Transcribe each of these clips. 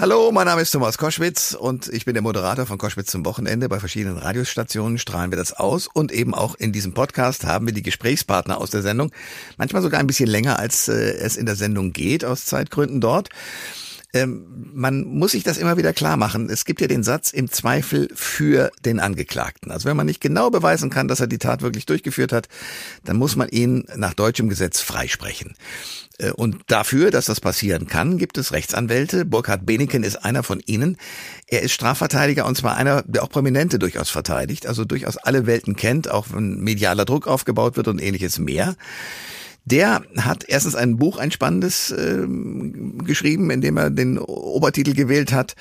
Hallo, mein Name ist Thomas Koschwitz und ich bin der Moderator von Koschwitz zum Wochenende. Bei verschiedenen Radiostationen strahlen wir das aus und eben auch in diesem Podcast haben wir die Gesprächspartner aus der Sendung. Manchmal sogar ein bisschen länger, als äh, es in der Sendung geht, aus Zeitgründen dort. Ähm, man muss sich das immer wieder klar machen. Es gibt ja den Satz im Zweifel für den Angeklagten. Also wenn man nicht genau beweisen kann, dass er die Tat wirklich durchgeführt hat, dann muss man ihn nach deutschem Gesetz freisprechen. Äh, und dafür, dass das passieren kann, gibt es Rechtsanwälte. Burkhard Beneken ist einer von ihnen. Er ist Strafverteidiger und zwar einer, der auch Prominente durchaus verteidigt, also durchaus alle Welten kennt, auch wenn medialer Druck aufgebaut wird und ähnliches mehr. Der hat erstens ein Buch, ein spannendes, ähm, geschrieben, in dem er den Obertitel gewählt hat,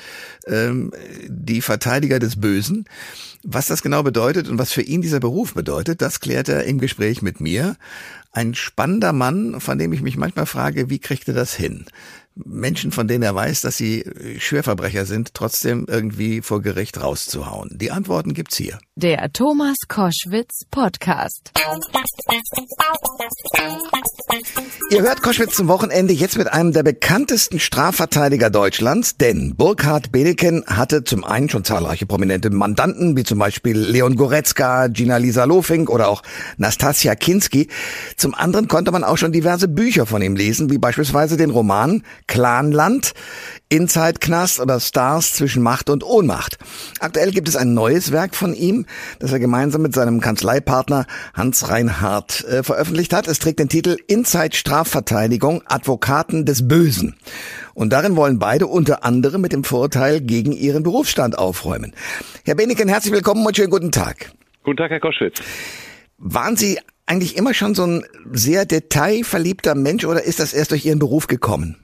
ähm, Die Verteidiger des Bösen. Was das genau bedeutet und was für ihn dieser Beruf bedeutet, das klärt er im Gespräch mit mir. Ein spannender Mann, von dem ich mich manchmal frage, wie kriegt er das hin? Menschen, von denen er weiß, dass sie Schwerverbrecher sind, trotzdem irgendwie vor Gericht rauszuhauen? Die Antworten gibt's hier. Der Thomas Koschwitz Podcast. Ihr hört Koschwitz zum Wochenende jetzt mit einem der bekanntesten Strafverteidiger Deutschlands, denn Burkhard Bedeken hatte zum einen schon zahlreiche prominente Mandanten, wie zum Beispiel Leon Goretzka, Gina Lisa Lofink oder auch Nastasia Kinski. Zum anderen konnte man auch schon diverse Bücher von ihm lesen, wie beispielsweise den Roman Clanland, Inside Knast oder Stars zwischen Macht und Ohnmacht. Aktuell gibt es ein neues Werk von ihm, das er gemeinsam mit seinem Kanzleipartner Hans Reinhardt äh, veröffentlicht hat. Es trägt den Titel Inside Strafverteidigung Advokaten des Bösen. Und darin wollen beide unter anderem mit dem Vorurteil gegen ihren Berufsstand aufräumen. Herr Beneken, herzlich willkommen und schönen guten Tag. Guten Tag, Herr Koschwitz. Waren Sie eigentlich immer schon so ein sehr detailverliebter Mensch oder ist das erst durch Ihren Beruf gekommen?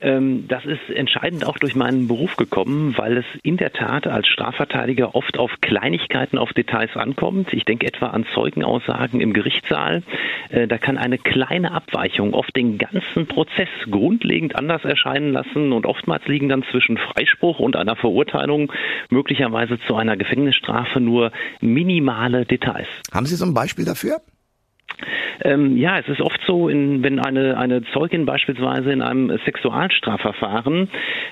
Ähm, das ist entscheidend auch durch meinen Beruf gekommen, weil es in der Tat als Strafverteidiger oft auf Kleinigkeiten, auf Details ankommt. Ich denke etwa an Zeugenaussagen im Gerichtssaal. Äh, da kann eine kleine Abweichung oft den ganzen Prozess grundlegend anders erscheinen lassen und oftmals liegen dann zwischen Freispruch und einer Verurteilung möglicherweise zu einer Gefängnisstrafe nur minimale Details. Haben Sie so ein Beispiel dafür? Ähm, ja, es ist oft so, in, wenn eine, eine Zeugin beispielsweise in einem Sexualstrafverfahren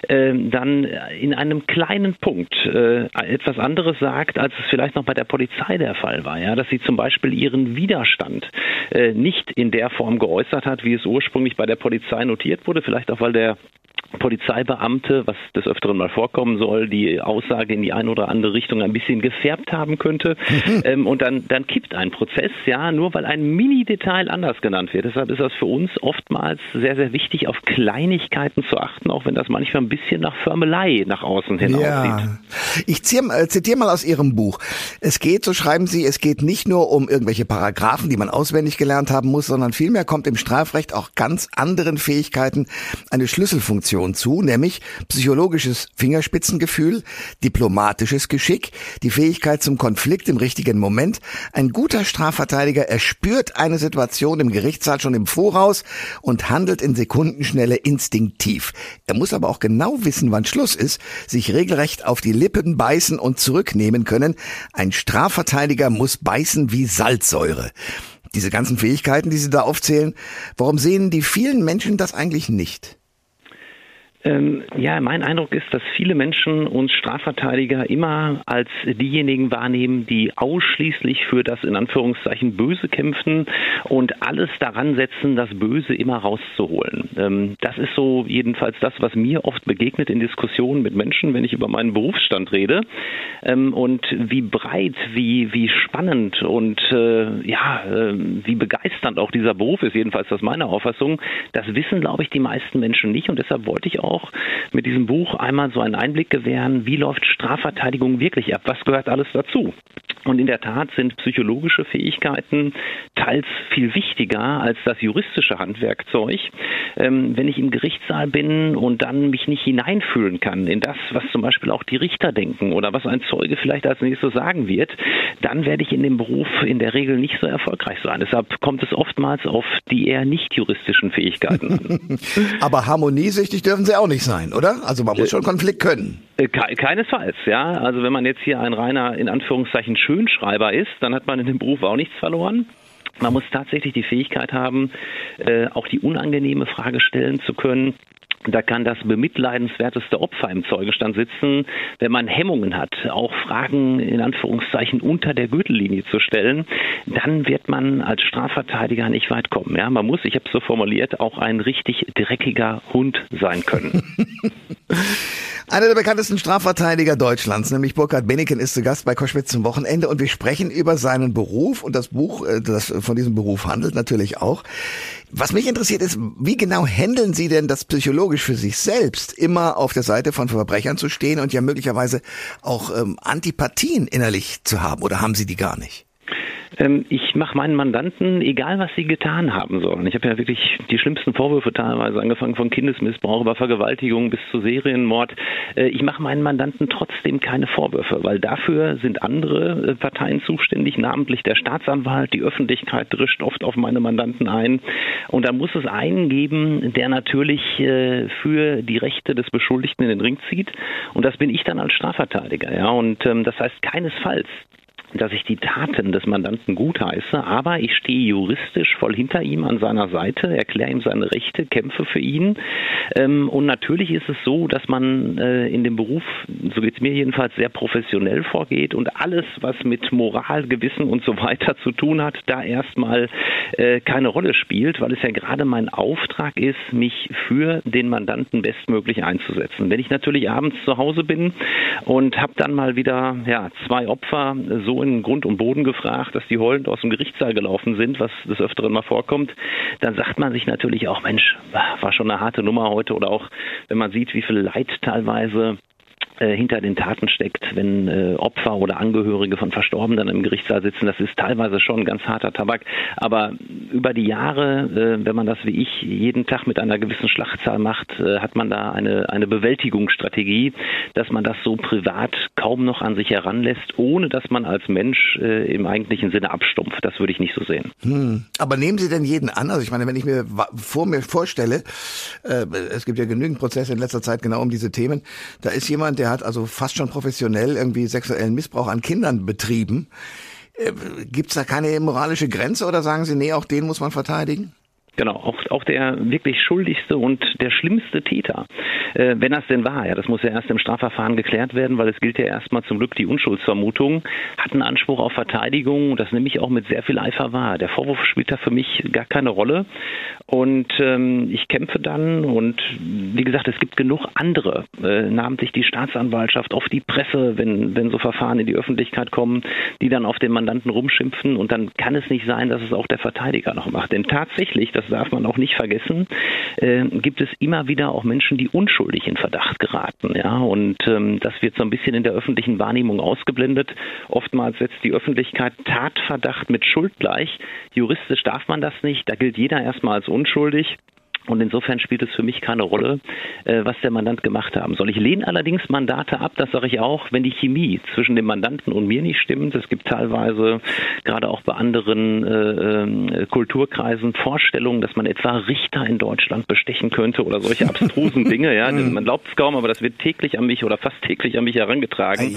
äh, dann in einem kleinen Punkt äh, etwas anderes sagt, als es vielleicht noch bei der Polizei der Fall war. Ja? Dass sie zum Beispiel ihren Widerstand äh, nicht in der Form geäußert hat, wie es ursprünglich bei der Polizei notiert wurde, vielleicht auch weil der Polizeibeamte, was des Öfteren mal vorkommen soll, die Aussage in die eine oder andere Richtung ein bisschen gefärbt haben könnte. ähm, und dann, dann kippt ein Prozess, ja, nur weil ein Mini-Detail anders genannt wird. Deshalb ist das für uns oftmals sehr, sehr wichtig, auf Kleinigkeiten zu achten, auch wenn das manchmal ein bisschen nach Förmelei nach außen hin ja. aussieht. Ich äh, zitiere mal aus Ihrem Buch. Es geht, so schreiben Sie, es geht nicht nur um irgendwelche Paragraphen, die man auswendig gelernt haben muss, sondern vielmehr kommt im Strafrecht auch ganz anderen Fähigkeiten eine Schlüsselfunktion Dimension zu, nämlich psychologisches Fingerspitzengefühl, diplomatisches Geschick, die Fähigkeit zum Konflikt im richtigen Moment. Ein guter Strafverteidiger erspürt eine Situation im Gerichtssaal schon im Voraus und handelt in Sekundenschnelle instinktiv. Er muss aber auch genau wissen, wann Schluss ist, sich regelrecht auf die Lippen beißen und zurücknehmen können. Ein Strafverteidiger muss beißen wie Salzsäure diese ganzen Fähigkeiten, die Sie da aufzählen, warum sehen die vielen Menschen das eigentlich nicht? Ähm, ja, mein Eindruck ist, dass viele Menschen uns Strafverteidiger immer als diejenigen wahrnehmen, die ausschließlich für das in Anführungszeichen Böse kämpfen und alles daran setzen, das Böse immer rauszuholen. Ähm, das ist so jedenfalls das, was mir oft begegnet in Diskussionen mit Menschen, wenn ich über meinen Berufsstand rede. Ähm, und wie breit, wie, wie spannend und äh, ja, äh, wie begeisternd auch dieser Beruf ist, jedenfalls das meine Auffassung, das wissen, glaube ich, die meisten Menschen nicht und deshalb wollte ich auch auch mit diesem Buch einmal so einen Einblick gewähren, wie läuft Strafverteidigung wirklich ab, was gehört alles dazu. Und in der Tat sind psychologische Fähigkeiten teils viel wichtiger als das juristische Handwerkzeug. Ähm, wenn ich im Gerichtssaal bin und dann mich nicht hineinfühlen kann in das, was zum Beispiel auch die Richter denken oder was ein Zeuge vielleicht als nächstes sagen wird, dann werde ich in dem Beruf in der Regel nicht so erfolgreich sein. Deshalb kommt es oftmals auf die eher nicht juristischen Fähigkeiten an. Aber harmoniesüchtig dürfen sie auch nicht sein, oder? Also man muss schon Konflikt können. Äh, keinesfalls, ja. Also wenn man jetzt hier ein reiner, in Anführungszeichen, Schönschreiber ist, dann hat man in dem Beruf auch nichts verloren. Man muss tatsächlich die Fähigkeit haben, äh, auch die unangenehme Frage stellen zu können da kann das bemitleidenswerteste Opfer im Zeugenstand sitzen, wenn man Hemmungen hat, auch Fragen in Anführungszeichen unter der Gürtellinie zu stellen, dann wird man als Strafverteidiger nicht weit kommen. Ja, man muss, ich habe es so formuliert, auch ein richtig dreckiger Hund sein können. Einer der bekanntesten Strafverteidiger Deutschlands, nämlich Burkhard Beneken, ist zu Gast bei Koschwitz zum Wochenende und wir sprechen über seinen Beruf und das Buch, äh, das von diesem Beruf handelt natürlich auch. Was mich interessiert ist, wie genau handeln Sie denn das psychologisch für sich selbst, immer auf der Seite von Verbrechern zu stehen und ja möglicherweise auch ähm, Antipathien innerlich zu haben oder haben Sie die gar nicht? Ähm, ich mache meinen Mandanten, egal was sie getan haben sollen. Ich habe ja wirklich die schlimmsten Vorwürfe teilweise, angefangen von Kindesmissbrauch über Vergewaltigung bis zu Serienmord. Äh, ich mache meinen Mandanten trotzdem keine Vorwürfe, weil dafür sind andere äh, Parteien zuständig, namentlich der Staatsanwalt. Die Öffentlichkeit drischt oft auf meine Mandanten ein. Und da muss es einen geben, der natürlich äh, für die Rechte des Beschuldigten in den Ring zieht. Und das bin ich dann als Strafverteidiger. Ja? Und ähm, das heißt keinesfalls, dass ich die Taten des Mandanten gutheiße, aber ich stehe juristisch voll hinter ihm an seiner Seite, erkläre ihm seine Rechte, kämpfe für ihn. Ähm, und natürlich ist es so, dass man äh, in dem Beruf, so geht es mir jedenfalls, sehr professionell vorgeht und alles, was mit Moral, Gewissen und so weiter zu tun hat, da erstmal äh, keine Rolle spielt, weil es ja gerade mein Auftrag ist, mich für den Mandanten bestmöglich einzusetzen. Wenn ich natürlich abends zu Hause bin und habe dann mal wieder ja, zwei Opfer so in Grund und Boden gefragt, dass die heulend aus dem Gerichtssaal gelaufen sind, was des Öfteren mal vorkommt, dann sagt man sich natürlich auch, Mensch, war schon eine harte Nummer heute. Oder auch, wenn man sieht, wie viel Leid teilweise äh, hinter den Taten steckt, wenn äh, Opfer oder Angehörige von Verstorbenen im Gerichtssaal sitzen. Das ist teilweise schon ganz harter Tabak. Aber über die Jahre, äh, wenn man das wie ich jeden Tag mit einer gewissen Schlachtzahl macht, äh, hat man da eine, eine Bewältigungsstrategie, dass man das so privat kaum noch an sich heranlässt, ohne dass man als Mensch äh, im eigentlichen Sinne abstumpft. Das würde ich nicht so sehen. Hm. Aber nehmen Sie denn jeden an? Also ich meine, wenn ich mir vor mir vorstelle, es gibt ja genügend Prozesse in letzter Zeit genau um diese Themen, da ist jemand, der der hat also fast schon professionell irgendwie sexuellen Missbrauch an Kindern betrieben. Äh, Gibt es da keine moralische Grenze oder sagen Sie, nee, auch den muss man verteidigen? Genau, auch, auch der wirklich schuldigste und der schlimmste Täter, äh, wenn das denn war, ja, das muss ja erst im Strafverfahren geklärt werden, weil es gilt ja erstmal zum Glück die Unschuldsvermutung, hat einen Anspruch auf Verteidigung das nehme ich auch mit sehr viel Eifer wahr. Der Vorwurf spielt da für mich gar keine Rolle und ähm, ich kämpfe dann und wie gesagt, es gibt genug andere, äh, namentlich die Staatsanwaltschaft, oft die Presse, wenn, wenn so Verfahren in die Öffentlichkeit kommen, die dann auf den Mandanten rumschimpfen und dann kann es nicht sein, dass es auch der Verteidiger noch macht. Denn tatsächlich, das darf man auch nicht vergessen, äh, gibt es immer wieder auch Menschen, die unschuldig in Verdacht geraten. Ja? Und ähm, das wird so ein bisschen in der öffentlichen Wahrnehmung ausgeblendet. Oftmals setzt die Öffentlichkeit Tatverdacht mit Schuld gleich. Juristisch darf man das nicht. Da gilt jeder erstmal als unschuldig. Und insofern spielt es für mich keine Rolle, äh, was der Mandant gemacht haben soll. Ich lehne allerdings Mandate ab, das sage ich auch, wenn die Chemie zwischen dem Mandanten und mir nicht stimmt. Es gibt teilweise, gerade auch bei anderen äh, äh, Kulturkreisen, Vorstellungen, dass man etwa Richter in Deutschland bestechen könnte oder solche abstrusen Dinge. Ja, mhm. man glaubt es kaum, aber das wird täglich an mich oder fast täglich an mich herangetragen.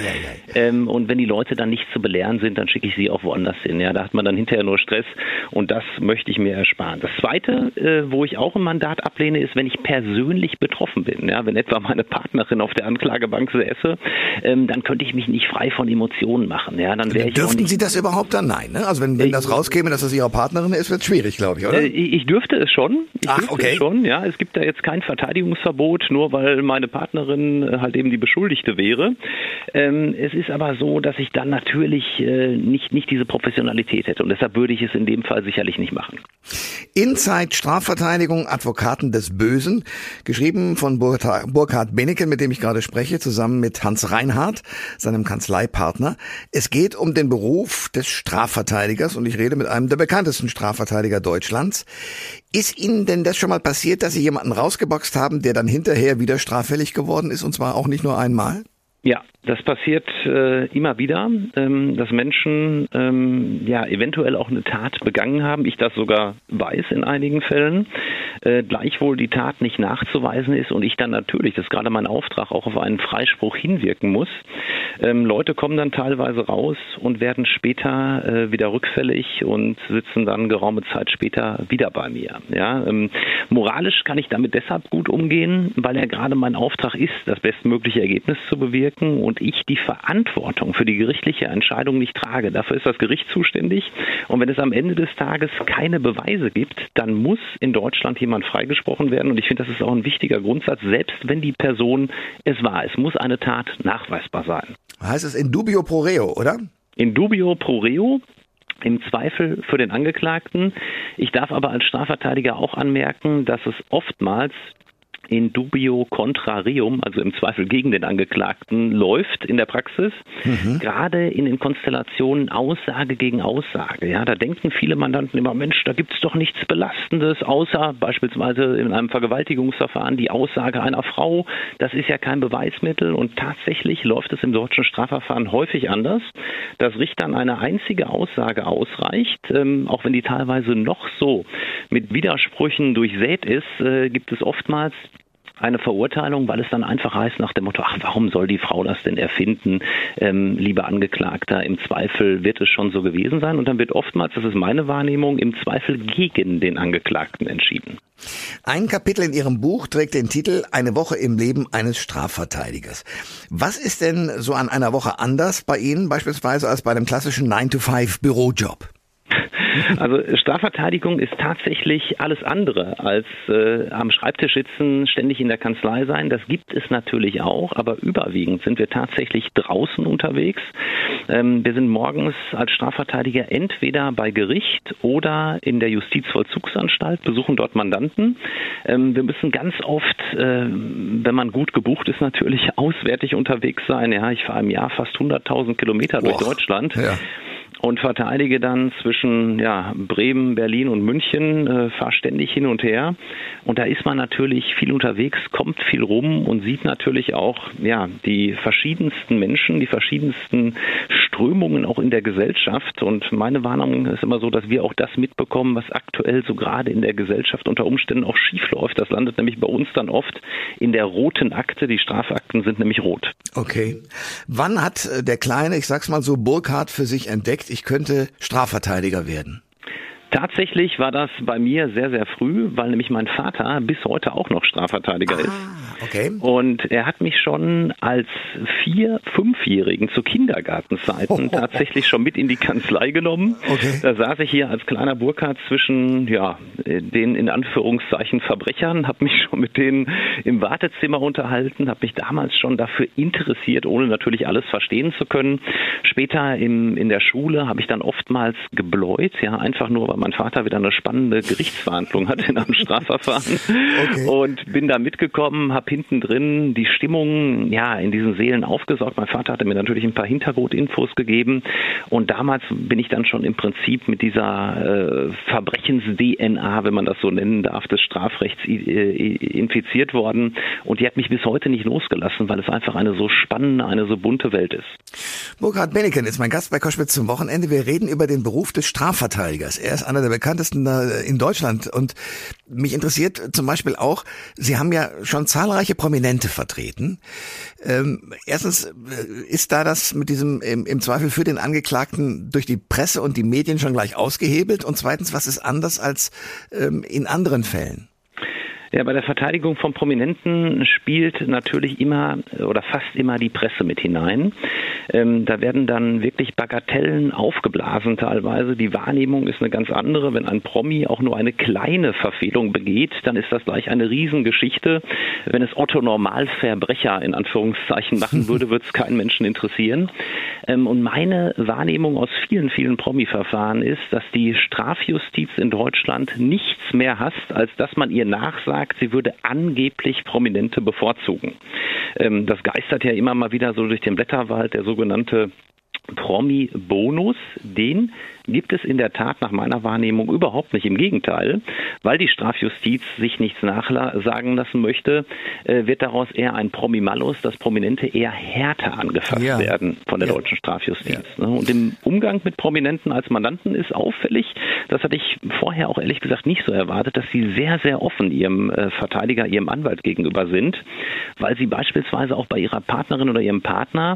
Ähm, und wenn die Leute dann nicht zu belehren sind, dann schicke ich sie auch woanders hin. Ja, da hat man dann hinterher nur Stress und das möchte ich mir ersparen. Das Zweite, äh, wo ich auch im Mandat ablehne, ist, wenn ich persönlich betroffen bin. Ja, wenn etwa meine Partnerin auf der Anklagebank säße, ähm, dann könnte ich mich nicht frei von Emotionen machen. Ja, dann wäre ich Dürften Sie das überhaupt dann? Nein, ne? Also wenn, wenn das rauskäme, dass das Ihre Partnerin ist, wird es schwierig, glaube ich, oder? Äh, ich dürfte es schon. Ich Ach, okay. Es schon, ja. Es gibt da jetzt kein Verteidigungsverbot, nur weil meine Partnerin äh, halt eben die Beschuldigte wäre. Ähm, es ist aber so, dass ich dann natürlich äh, nicht, nicht diese Professionalität hätte und deshalb würde ich es in dem Fall sicherlich nicht machen. Inside Strafverteidigung, Advokat Advokaten des Bösen, geschrieben von Burkhard Benecke, mit dem ich gerade spreche, zusammen mit Hans Reinhardt, seinem Kanzleipartner. Es geht um den Beruf des Strafverteidigers und ich rede mit einem der bekanntesten Strafverteidiger Deutschlands. Ist Ihnen denn das schon mal passiert, dass Sie jemanden rausgeboxt haben, der dann hinterher wieder straffällig geworden ist und zwar auch nicht nur einmal? Ja, das passiert äh, immer wieder, ähm, dass Menschen ähm, ja eventuell auch eine Tat begangen haben. Ich das sogar weiß in einigen Fällen. Äh, gleichwohl die Tat nicht nachzuweisen ist und ich dann natürlich, das ist gerade mein Auftrag, auch auf einen Freispruch hinwirken muss. Ähm, Leute kommen dann teilweise raus und werden später äh, wieder rückfällig und sitzen dann geraume Zeit später wieder bei mir. Ja, ähm, moralisch kann ich damit deshalb gut umgehen, weil er gerade mein Auftrag ist, das bestmögliche Ergebnis zu bewirken und ich die Verantwortung für die gerichtliche Entscheidung nicht trage. Dafür ist das Gericht zuständig. Und wenn es am Ende des Tages keine Beweise gibt, dann muss in Deutschland jemand freigesprochen werden. Und ich finde, das ist auch ein wichtiger Grundsatz, selbst wenn die Person es war. Es muss eine Tat nachweisbar sein. Heißt es in dubio pro reo, oder? In dubio pro reo im Zweifel für den Angeklagten. Ich darf aber als Strafverteidiger auch anmerken, dass es oftmals in dubio contrarium, also im Zweifel gegen den Angeklagten, läuft in der Praxis. Mhm. Gerade in den Konstellationen Aussage gegen Aussage. Ja, da denken viele Mandanten immer, Mensch, da gibt es doch nichts Belastendes, außer beispielsweise in einem Vergewaltigungsverfahren die Aussage einer Frau. Das ist ja kein Beweismittel und tatsächlich läuft es im deutschen Strafverfahren häufig anders, dass Richtern eine einzige Aussage ausreicht, ähm, auch wenn die teilweise noch so mit Widersprüchen durchsät ist, äh, gibt es oftmals eine Verurteilung, weil es dann einfach heißt nach dem Motto, ach, warum soll die Frau das denn erfinden, ähm, lieber Angeklagter, im Zweifel wird es schon so gewesen sein und dann wird oftmals, das ist meine Wahrnehmung, im Zweifel gegen den Angeklagten entschieden. Ein Kapitel in Ihrem Buch trägt den Titel Eine Woche im Leben eines Strafverteidigers. Was ist denn so an einer Woche anders bei Ihnen beispielsweise als bei einem klassischen 9-to-5-Bürojob? Also Strafverteidigung ist tatsächlich alles andere als äh, am Schreibtisch sitzen, ständig in der Kanzlei sein. Das gibt es natürlich auch, aber überwiegend sind wir tatsächlich draußen unterwegs. Ähm, wir sind morgens als Strafverteidiger entweder bei Gericht oder in der Justizvollzugsanstalt, besuchen dort Mandanten. Ähm, wir müssen ganz oft, äh, wenn man gut gebucht ist, natürlich auswärtig unterwegs sein. Ja, ich fahre im Jahr fast 100.000 Kilometer durch Deutschland. Ja und verteidige dann zwischen ja, Bremen, Berlin und München, äh, fahre hin und her. Und da ist man natürlich viel unterwegs, kommt viel rum und sieht natürlich auch ja, die verschiedensten Menschen, die verschiedensten Strömungen auch in der Gesellschaft. Und meine Warnung ist immer so, dass wir auch das mitbekommen, was aktuell so gerade in der Gesellschaft unter Umständen auch schief. Das landet nämlich bei uns dann oft in der roten Akte. Die Strafakten sind nämlich rot. Okay. Wann hat äh, der kleine, ich sag's mal so, Burkhardt für sich entdeckt, ich könnte Strafverteidiger werden? Tatsächlich war das bei mir sehr, sehr früh, weil nämlich mein Vater bis heute auch noch Strafverteidiger ah, ist. Okay. Und er hat mich schon als Vier-, Fünfjährigen zu Kindergartenzeiten oh, tatsächlich schon mit in die Kanzlei genommen. Okay. Da saß ich hier als kleiner Burkhardt zwischen ja, den in Anführungszeichen Verbrechern, habe mich schon mit denen im Wartezimmer unterhalten, habe mich damals schon dafür interessiert, ohne natürlich alles verstehen zu können. Später im, in der Schule habe ich dann oftmals gebläut, ja, einfach nur, weil mein Vater wieder eine spannende Gerichtsverhandlung hatte in einem Strafverfahren okay. und bin da mitgekommen, habe hinten drin die Stimmung ja in diesen Seelen aufgesaugt. Mein Vater hatte mir natürlich ein paar Hintergrundinfos gegeben und damals bin ich dann schon im Prinzip mit dieser äh, Verbrechens-DNA, wenn man das so nennen darf, des Strafrechts äh, infiziert worden und die hat mich bis heute nicht losgelassen, weil es einfach eine so spannende, eine so bunte Welt ist. Burkhard Benneken ist mein Gast bei Koschwitz zum Wochenende. Wir reden über den Beruf des Strafverteidigers. Er ist einer der bekanntesten in Deutschland. Und mich interessiert zum Beispiel auch, Sie haben ja schon zahlreiche Prominente vertreten. Ähm, erstens, äh, ist da das mit diesem im, im, Zweifel für den Angeklagten durch die Presse und die Medien schon gleich ausgehebelt? Und zweitens, was ist anders als ähm, in anderen Fällen? Ja, bei der Verteidigung von Prominenten spielt natürlich immer oder fast immer die Presse mit hinein. Ähm, da werden dann wirklich Bagatellen aufgeblasen teilweise. Die Wahrnehmung ist eine ganz andere. Wenn ein Promi auch nur eine kleine Verfehlung begeht, dann ist das gleich eine Riesengeschichte. Wenn es Otto Normalverbrecher in Anführungszeichen machen würde, würde es keinen Menschen interessieren. Ähm, und meine Wahrnehmung aus vielen, vielen Promi-Verfahren ist, dass die Strafjustiz in Deutschland nichts mehr hasst, als dass man ihr nachsagt, sie würde angeblich Prominente bevorzugen. Ähm, das geistert ja immer mal wieder so durch den Blätterwald, der sogenannte Promi-Bonus, den gibt es in der Tat nach meiner Wahrnehmung überhaupt nicht. Im Gegenteil, weil die Strafjustiz sich nichts nachsagen lassen möchte, äh, wird daraus eher ein Promimalus, dass Prominente eher härter angefasst ja. werden von der ja. deutschen Strafjustiz. Ja. Ne? Und im Umgang mit Prominenten als Mandanten ist auffällig, das hatte ich vorher auch ehrlich gesagt nicht so erwartet, dass sie sehr, sehr offen ihrem äh, Verteidiger, ihrem Anwalt gegenüber sind, weil sie beispielsweise auch bei ihrer Partnerin oder ihrem Partner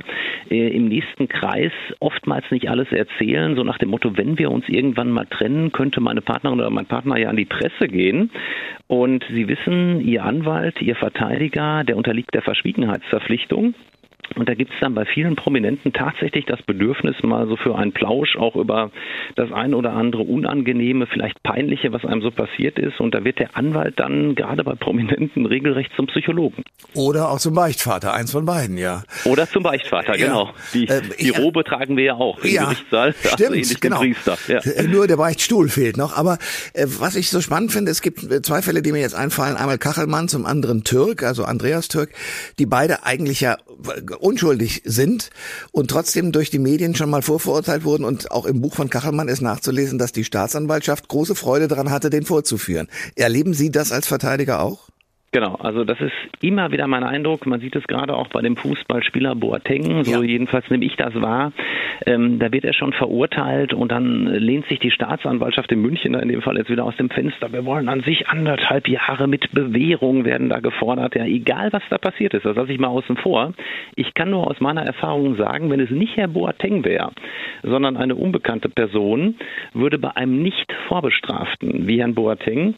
äh, im nächsten Kreis oftmals nicht alles erzählen, so nach dem Motto, wenn wir uns irgendwann mal trennen, könnte meine Partnerin oder mein Partner ja an die Presse gehen. Und Sie wissen, Ihr Anwalt, Ihr Verteidiger, der unterliegt der Verschwiegenheitsverpflichtung. Und da gibt es dann bei vielen Prominenten tatsächlich das Bedürfnis, mal so für einen Plausch auch über das ein oder andere Unangenehme, vielleicht Peinliche, was einem so passiert ist. Und da wird der Anwalt dann gerade bei Prominenten regelrecht zum Psychologen. Oder auch zum Beichtvater, eins von beiden, ja. Oder zum Beichtvater, ja. genau. Die, äh, die Robe tragen wir ja auch im ja, Gerichtssaal. Stimmt, also genau. Priester. Ja. Äh, nur der Beichtstuhl fehlt noch. Aber äh, was ich so spannend finde, es gibt äh, zwei Fälle, die mir jetzt einfallen. Einmal Kachelmann, zum anderen Türk, also Andreas Türk, die beide eigentlich ja unschuldig sind und trotzdem durch die Medien schon mal vorverurteilt wurden und auch im Buch von Kachelmann ist nachzulesen, dass die Staatsanwaltschaft große Freude daran hatte, den vorzuführen. Erleben Sie das als Verteidiger auch? Genau, also das ist immer wieder mein Eindruck. Man sieht es gerade auch bei dem Fußballspieler Boateng, so ja. jedenfalls nehme ich das wahr. Ähm, da wird er schon verurteilt und dann lehnt sich die Staatsanwaltschaft in München in dem Fall jetzt wieder aus dem Fenster. Wir wollen an sich anderthalb Jahre mit Bewährung werden da gefordert. Ja, egal was da passiert ist, das lasse ich mal außen vor. Ich kann nur aus meiner Erfahrung sagen, wenn es nicht Herr Boateng wäre, sondern eine unbekannte Person, würde bei einem nicht Vorbestraften wie Herrn Boateng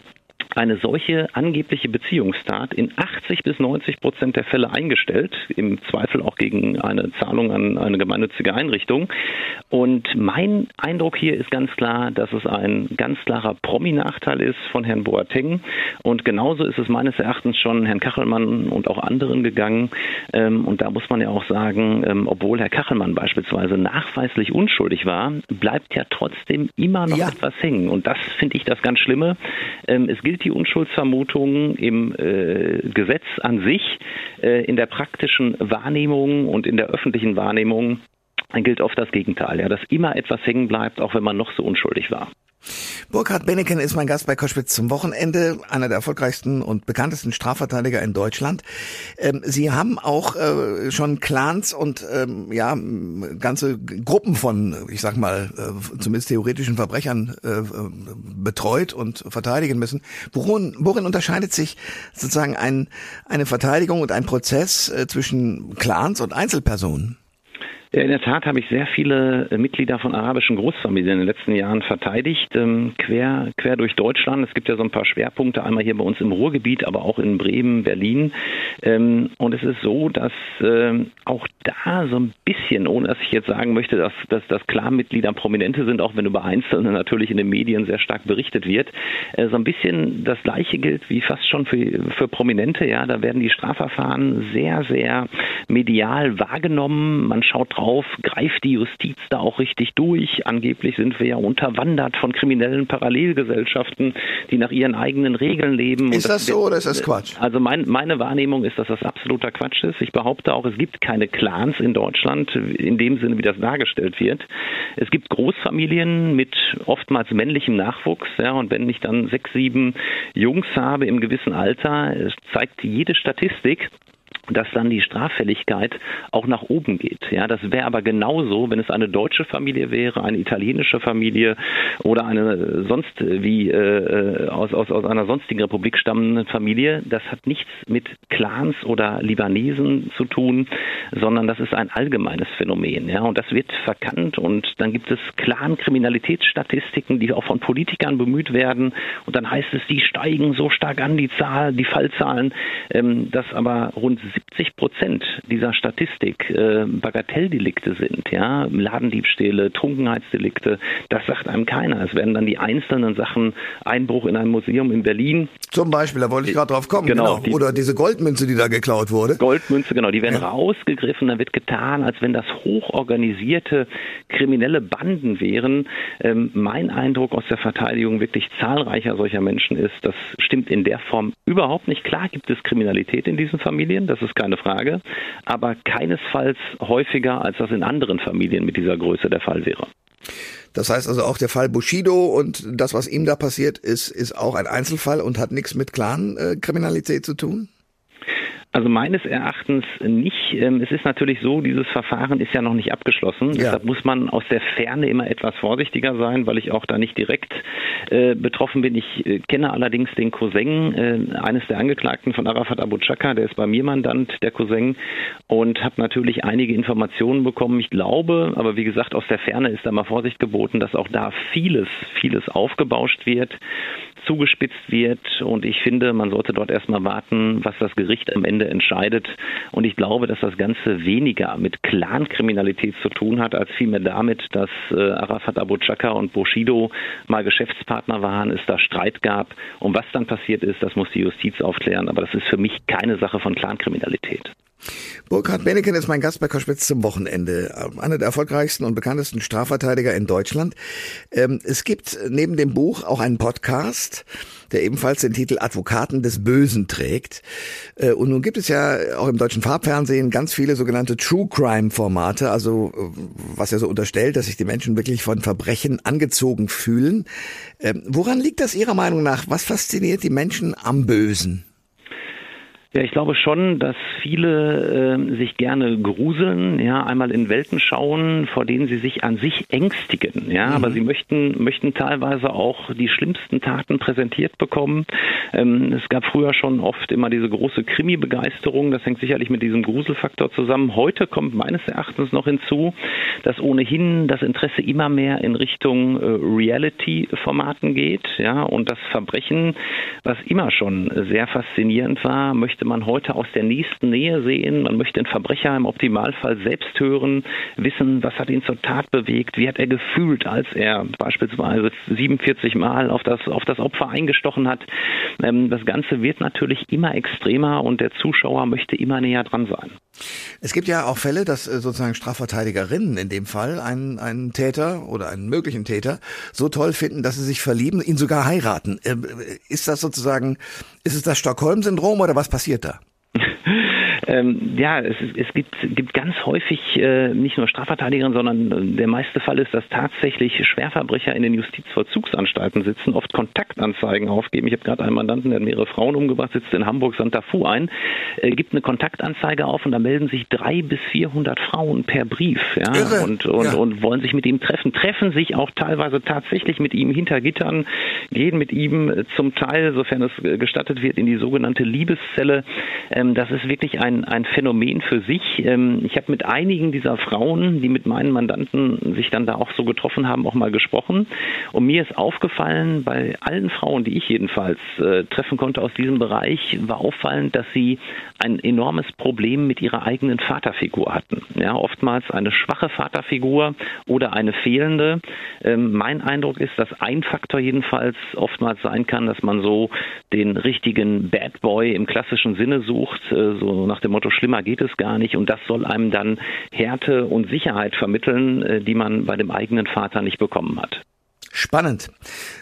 eine solche angebliche Beziehungstat in 80 bis 90 Prozent der Fälle eingestellt, im Zweifel auch gegen eine Zahlung an eine gemeinnützige Einrichtung. Und mein Eindruck hier ist ganz klar, dass es ein ganz klarer Promi-Nachteil ist von Herrn Boateng. Und genauso ist es meines Erachtens schon Herrn Kachelmann und auch anderen gegangen. Ähm, und da muss man ja auch sagen, ähm, obwohl Herr Kachelmann beispielsweise nachweislich unschuldig war, bleibt ja trotzdem immer noch ja. etwas hängen. Und das finde ich das ganz Schlimme. Ähm, es gilt die Unschuldsvermutung im äh, Gesetz an sich, äh, in der praktischen Wahrnehmung und in der öffentlichen Wahrnehmung gilt oft das Gegenteil, ja, dass immer etwas hängen bleibt, auch wenn man noch so unschuldig war. Burkhard Benneken ist mein Gast bei Koschwitz zum Wochenende, einer der erfolgreichsten und bekanntesten Strafverteidiger in Deutschland. Ähm, Sie haben auch äh, schon Clans und ähm, ja ganze Gruppen von, ich sag mal, äh, zumindest theoretischen Verbrechern äh, betreut und verteidigen müssen. Worin, worin unterscheidet sich sozusagen ein, eine Verteidigung und ein Prozess zwischen Clans und Einzelpersonen? In der Tat habe ich sehr viele äh, Mitglieder von arabischen Großfamilien in den letzten Jahren verteidigt, ähm, quer, quer durch Deutschland. Es gibt ja so ein paar Schwerpunkte, einmal hier bei uns im Ruhrgebiet, aber auch in Bremen, Berlin. Ähm, und es ist so, dass ähm, auch da so ein bisschen, ohne dass ich jetzt sagen möchte, dass, dass, dass Clan-Mitglieder Prominente sind, auch wenn über Einzelne natürlich in den Medien sehr stark berichtet wird, äh, so ein bisschen das Gleiche gilt wie fast schon für, für Prominente. Ja, da werden die Strafverfahren sehr, sehr medial wahrgenommen. Man schaut drauf, auf, greift die Justiz da auch richtig durch? Angeblich sind wir ja unterwandert von kriminellen Parallelgesellschaften, die nach ihren eigenen Regeln leben. Ist das, das, so oder ist das Quatsch? Also mein, meine Wahrnehmung ist, dass das absoluter Quatsch ist. Ich behaupte auch, es gibt keine Clans in Deutschland in dem Sinne, wie das dargestellt wird. Es gibt Großfamilien mit oftmals männlichem Nachwuchs, ja, und wenn ich dann sechs, sieben Jungs habe im gewissen Alter, zeigt jede Statistik, dass dann die Straffälligkeit auch nach oben geht. Ja, das wäre aber genauso, wenn es eine deutsche Familie wäre, eine italienische Familie oder eine sonst wie äh, aus, aus, aus einer sonstigen Republik stammende Familie. Das hat nichts mit Clans oder Libanesen zu tun, sondern das ist ein allgemeines Phänomen. Ja, und das wird verkannt und dann gibt es Clan-Kriminalitätsstatistiken, die auch von Politikern bemüht werden und dann heißt es, die steigen so stark an, die Zahl, die Fallzahlen, ähm, dass aber rund 70 Prozent dieser Statistik äh, Bagatelldelikte sind, ja, Ladendiebstähle, Trunkenheitsdelikte, das sagt einem keiner. Es werden dann die einzelnen Sachen, Einbruch in ein Museum in Berlin. Zum Beispiel, da wollte ich gerade drauf kommen, genau. genau. Die, Oder diese Goldmünze, die da geklaut wurde. Goldmünze, genau, die werden ja. rausgegriffen, da wird getan, als wenn das hochorganisierte kriminelle Banden wären. Ähm, mein Eindruck aus der Verteidigung wirklich zahlreicher solcher Menschen ist, das stimmt in der Form überhaupt nicht. Klar gibt es Kriminalität in diesen Familien, das ist keine Frage, aber keinesfalls häufiger, als das in anderen Familien mit dieser Größe der Fall wäre. Das heißt also auch der Fall Bushido und das, was ihm da passiert ist, ist auch ein Einzelfall und hat nichts mit Clan-Kriminalität zu tun? Also meines Erachtens nicht. Ähm, es ist natürlich so, dieses Verfahren ist ja noch nicht abgeschlossen. Ja. Deshalb muss man aus der Ferne immer etwas vorsichtiger sein, weil ich auch da nicht direkt äh, betroffen bin. Ich äh, kenne allerdings den Cousin äh, eines der Angeklagten von Arafat Abu Chaka, der ist bei mir Mandant, der Cousin, und habe natürlich einige Informationen bekommen. Ich glaube, aber wie gesagt, aus der Ferne ist da mal Vorsicht geboten, dass auch da vieles, vieles aufgebauscht wird zugespitzt wird. Und ich finde, man sollte dort erstmal warten, was das Gericht am Ende entscheidet. Und ich glaube, dass das Ganze weniger mit Clankriminalität zu tun hat, als vielmehr damit, dass äh, Arafat Abu Chaka und Bushido mal Geschäftspartner waren, es da Streit gab. Und was dann passiert ist, das muss die Justiz aufklären. Aber das ist für mich keine Sache von Clankriminalität. Burkhard Benneken ist mein Gast bei Koschwitz zum Wochenende. Einer der erfolgreichsten und bekanntesten Strafverteidiger in Deutschland. Ähm, es gibt neben dem Buch auch einen Podcast, der ebenfalls den Titel Advokaten des Bösen trägt. Äh, und nun gibt es ja auch im deutschen Farbfernsehen ganz viele sogenannte True Crime Formate, also äh, was ja so unterstellt, dass sich die Menschen wirklich von Verbrechen angezogen fühlen. Ähm, woran liegt das Ihrer Meinung nach? Was fasziniert die Menschen am Bösen? Ja, ich glaube schon, dass viele äh, sich gerne gruseln, ja, einmal in Welten schauen, vor denen sie sich an sich ängstigen, ja, mhm. aber sie möchten möchten teilweise auch die schlimmsten Taten präsentiert bekommen. Ähm, es gab früher schon oft immer diese große Krimi-Begeisterung, das hängt sicherlich mit diesem Gruselfaktor zusammen. Heute kommt meines Erachtens noch hinzu, dass ohnehin das Interesse immer mehr in Richtung äh, Reality-Formaten geht, ja, und das Verbrechen, was immer schon sehr faszinierend war, möchte möchte man heute aus der nächsten Nähe sehen. Man möchte den Verbrecher im Optimalfall selbst hören, wissen, was hat ihn zur Tat bewegt, wie hat er gefühlt, als er beispielsweise 47 Mal auf das, auf das Opfer eingestochen hat. Ähm, das Ganze wird natürlich immer extremer und der Zuschauer möchte immer näher dran sein. Es gibt ja auch Fälle, dass äh, sozusagen Strafverteidigerinnen in dem Fall einen, einen Täter oder einen möglichen Täter so toll finden, dass sie sich verlieben, ihn sogar heiraten. Ähm, ist das sozusagen, ist es das Stockholm-Syndrom oder was passiert da? Ähm, ja, es, es gibt, gibt ganz häufig äh, nicht nur Strafverteidigerinnen, sondern der meiste Fall ist, dass tatsächlich Schwerverbrecher in den Justizvollzugsanstalten sitzen, oft Kontaktanzeigen aufgeben. Ich habe gerade einen Mandanten, der hat mehrere Frauen umgebracht, sitzt in Hamburg Santa Fu ein, äh, gibt eine Kontaktanzeige auf und da melden sich drei bis 400 Frauen per Brief ja, Irre. und, und, ja. und wollen sich mit ihm treffen, treffen sich auch teilweise tatsächlich mit ihm hinter Gittern, gehen mit ihm zum Teil, sofern es gestattet wird, in die sogenannte Liebeszelle. Ähm, das ist wirklich ein ein, ein Phänomen für sich. Ähm, ich habe mit einigen dieser Frauen, die mit meinen Mandanten sich dann da auch so getroffen haben, auch mal gesprochen. Und mir ist aufgefallen, bei allen Frauen, die ich jedenfalls äh, treffen konnte aus diesem Bereich, war auffallend, dass sie ein enormes Problem mit ihrer eigenen Vaterfigur hatten. Ja, oftmals eine schwache Vaterfigur oder eine fehlende. Ähm, mein Eindruck ist, dass ein Faktor jedenfalls oftmals sein kann, dass man so den richtigen Bad Boy im klassischen Sinne sucht, äh, so nach dem Motto, schlimmer geht es gar nicht. Und das soll einem dann Härte und Sicherheit vermitteln, äh, die man bei dem eigenen Vater nicht bekommen hat. Spannend.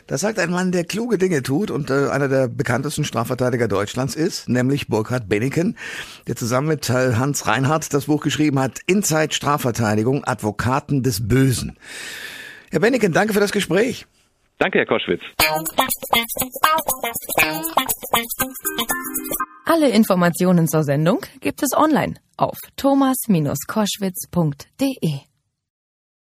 Das sagt ein Mann, der kluge Dinge tut und äh, einer der bekanntesten Strafverteidiger Deutschlands ist, nämlich Burkhard Benneken, der zusammen mit Hans Reinhardt das Buch geschrieben hat, Inside Strafverteidigung, Advokaten des Bösen. Herr Benneken, danke für das Gespräch. Danke, Herr Koschwitz. Alle Informationen zur Sendung gibt es online auf thomas-koschwitz.de.